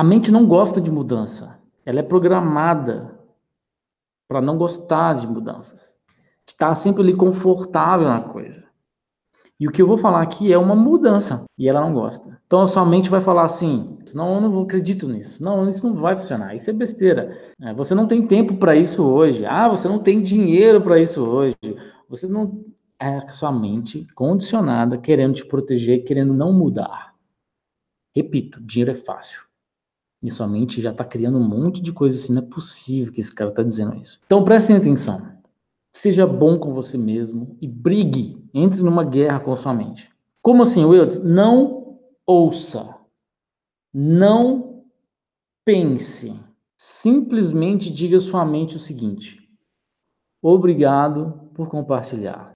A mente não gosta de mudança. Ela é programada para não gostar de mudanças. Está sempre ali confortável na coisa. E o que eu vou falar aqui é uma mudança e ela não gosta. Então a sua mente vai falar assim: não, eu não acredito nisso. Não, isso não vai funcionar. Isso é besteira. É, você não tem tempo para isso hoje. Ah, você não tem dinheiro para isso hoje. Você não. É a sua mente condicionada, querendo te proteger, querendo não mudar. Repito: dinheiro é fácil. E sua mente já está criando um monte de coisa assim. Não é possível que esse cara está dizendo isso. Então prestem atenção. Seja bom com você mesmo e brigue, entre numa guerra com sua mente. Como assim, Wilds? Não ouça, não pense, simplesmente diga à sua mente o seguinte: obrigado por compartilhar.